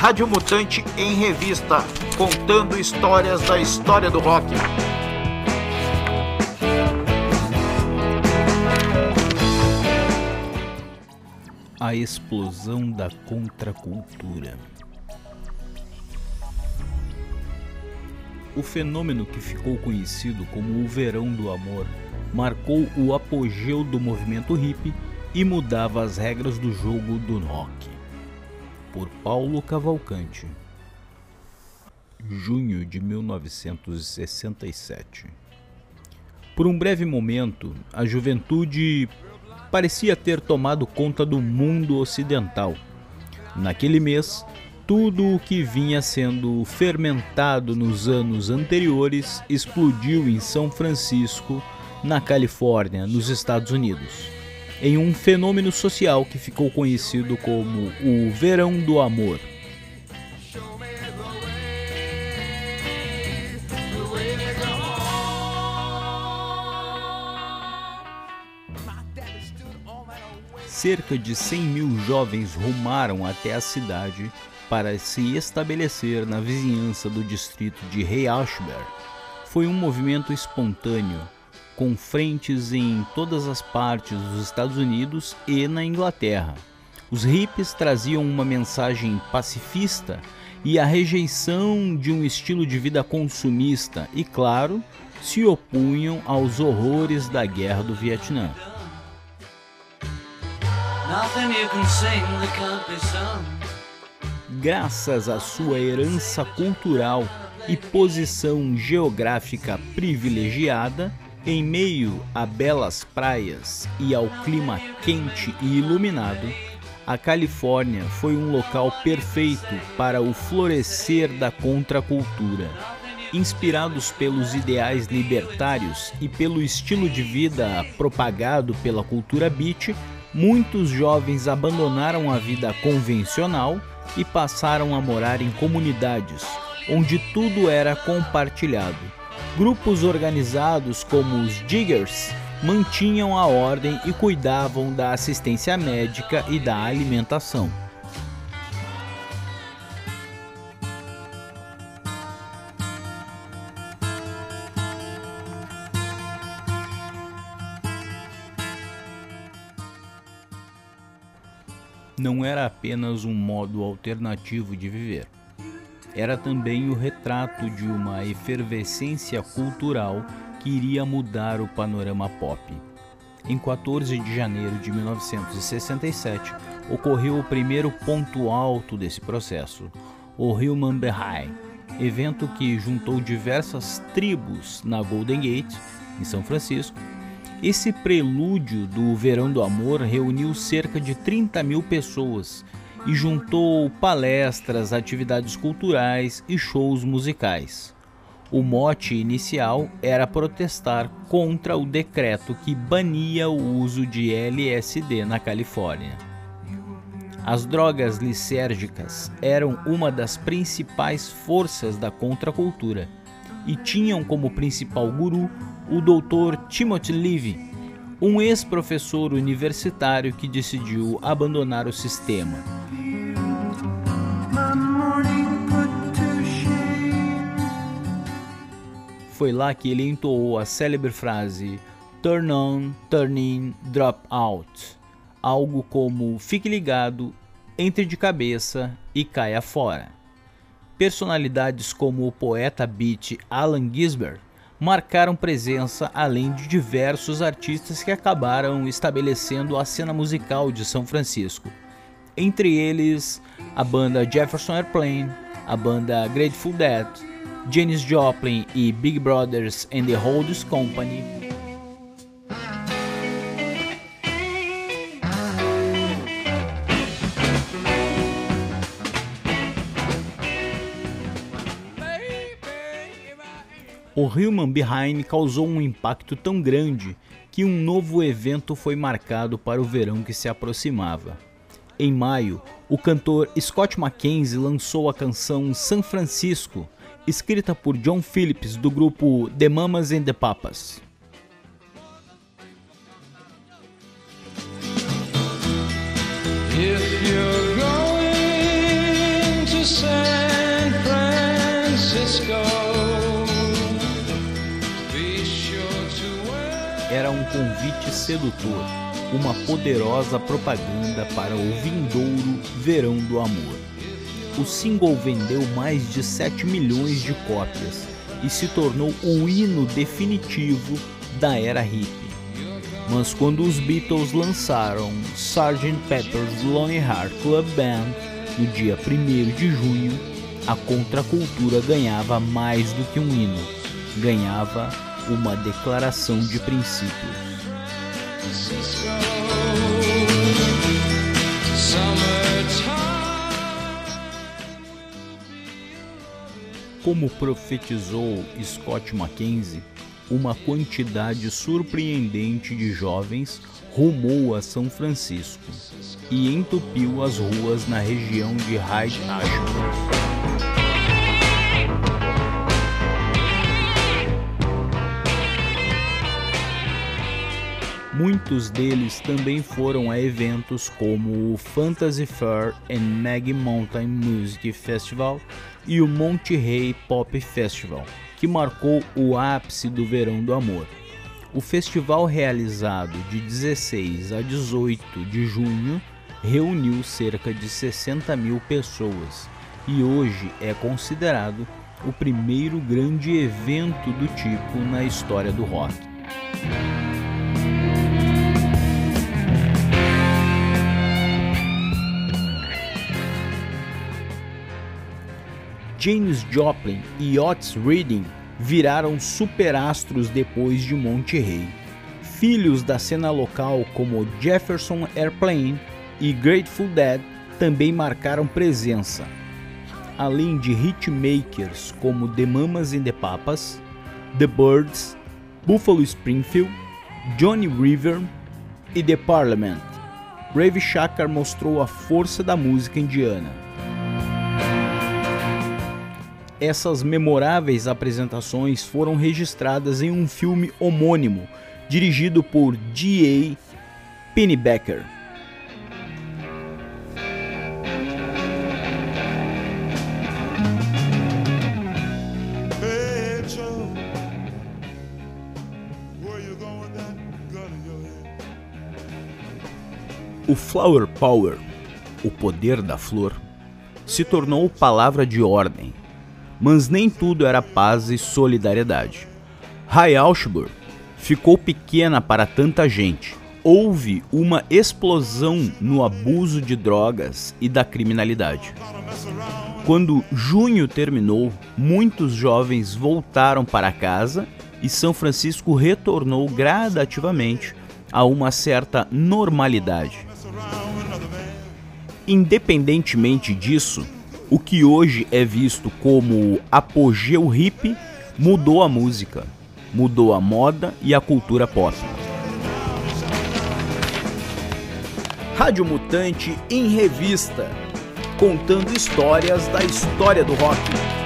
Rádio Mutante em Revista, contando histórias da história do rock. A explosão da contracultura. O fenômeno que ficou conhecido como o Verão do Amor marcou o apogeu do movimento hippie e mudava as regras do jogo do rock. Por Paulo Cavalcante. Junho de 1967. Por um breve momento, a juventude parecia ter tomado conta do mundo ocidental. Naquele mês, tudo o que vinha sendo fermentado nos anos anteriores explodiu em São Francisco, na Califórnia, nos Estados Unidos, em um fenômeno social que ficou conhecido como o Verão do Amor. Cerca de 100 mil jovens rumaram até a cidade para se estabelecer na vizinhança do distrito de Rei Ashbury. Foi um movimento espontâneo, com frentes em todas as partes dos Estados Unidos e na Inglaterra. Os hippies traziam uma mensagem pacifista e a rejeição de um estilo de vida consumista e, claro, se opunham aos horrores da guerra do Vietnã. Graças à sua herança cultural e posição geográfica privilegiada, em meio a belas praias e ao clima quente e iluminado, a Califórnia foi um local perfeito para o florescer da contracultura. Inspirados pelos ideais libertários e pelo estilo de vida propagado pela cultura beat, muitos jovens abandonaram a vida convencional e passaram a morar em comunidades onde tudo era compartilhado Grupos organizados como os Diggers mantinham a ordem e cuidavam da assistência médica e da alimentação. Não era apenas um modo alternativo de viver era também o retrato de uma efervescência cultural que iria mudar o panorama pop. Em 14 de janeiro de 1967, ocorreu o primeiro ponto alto desse processo, o Human Behind, evento que juntou diversas tribos na Golden Gate, em São Francisco. Esse prelúdio do Verão do Amor reuniu cerca de 30 mil pessoas e juntou palestras, atividades culturais e shows musicais. O mote inicial era protestar contra o decreto que bania o uso de LSD na Califórnia. As drogas lisérgicas eram uma das principais forças da contracultura e tinham como principal guru o Dr. Timothy Levy, um ex-professor universitário que decidiu abandonar o sistema foi lá que ele entoou a célebre frase Turn on, turn in, drop out. Algo como fique ligado, entre de cabeça e caia fora. Personalidades como o poeta beat Allen Ginsberg marcaram presença além de diversos artistas que acabaram estabelecendo a cena musical de São Francisco. Entre eles, a banda Jefferson Airplane, a banda Grateful Dead, Janis Joplin e Big Brothers and the Holders Company. O Human Behind causou um impacto tão grande que um novo evento foi marcado para o verão que se aproximava em maio, o cantor Scott McKenzie lançou a canção San Francisco, escrita por John Phillips do grupo The Mamas and the Papas. Era um convite sedutor uma poderosa propaganda para o vindouro verão do amor. O single vendeu mais de 7 milhões de cópias e se tornou o hino definitivo da era hippie. Mas quando os Beatles lançaram Sgt. Pepper's Lonely Heart Club Band no dia 1 de junho, a contracultura ganhava mais do que um hino, ganhava uma declaração de princípios. Como profetizou Scott Mackenzie, uma quantidade surpreendente de jovens rumou a São Francisco e entupiu as ruas na região de Hyde Ashburn. Muitos deles também foram a eventos como o Fantasy Fair and Maggie Mountain Music Festival e o Monte Rey Pop Festival, que marcou o ápice do Verão do Amor. O festival realizado de 16 a 18 de junho reuniu cerca de 60 mil pessoas e hoje é considerado o primeiro grande evento do tipo na história do rock. James Joplin e Otis Redding viraram superastros depois de Monte Rey. Filhos da cena local como Jefferson Airplane e Grateful Dead também marcaram presença, além de hitmakers como The Mamas and the Papas, The Birds, Buffalo Springfield, Johnny River e The Parliament. Ravi Shankar mostrou a força da música indiana essas memoráveis apresentações foram registradas em um filme homônimo, dirigido por G.A. Pennebaker. O Flower Power, o poder da flor, se tornou palavra de ordem mas nem tudo era paz e solidariedade. High Augsburg ficou pequena para tanta gente. Houve uma explosão no abuso de drogas e da criminalidade. Quando junho terminou, muitos jovens voltaram para casa e São Francisco retornou gradativamente a uma certa normalidade. Independentemente disso, o que hoje é visto como apogeu hippie mudou a música, mudou a moda e a cultura pop. Rádio Mutante em revista, contando histórias da história do rock.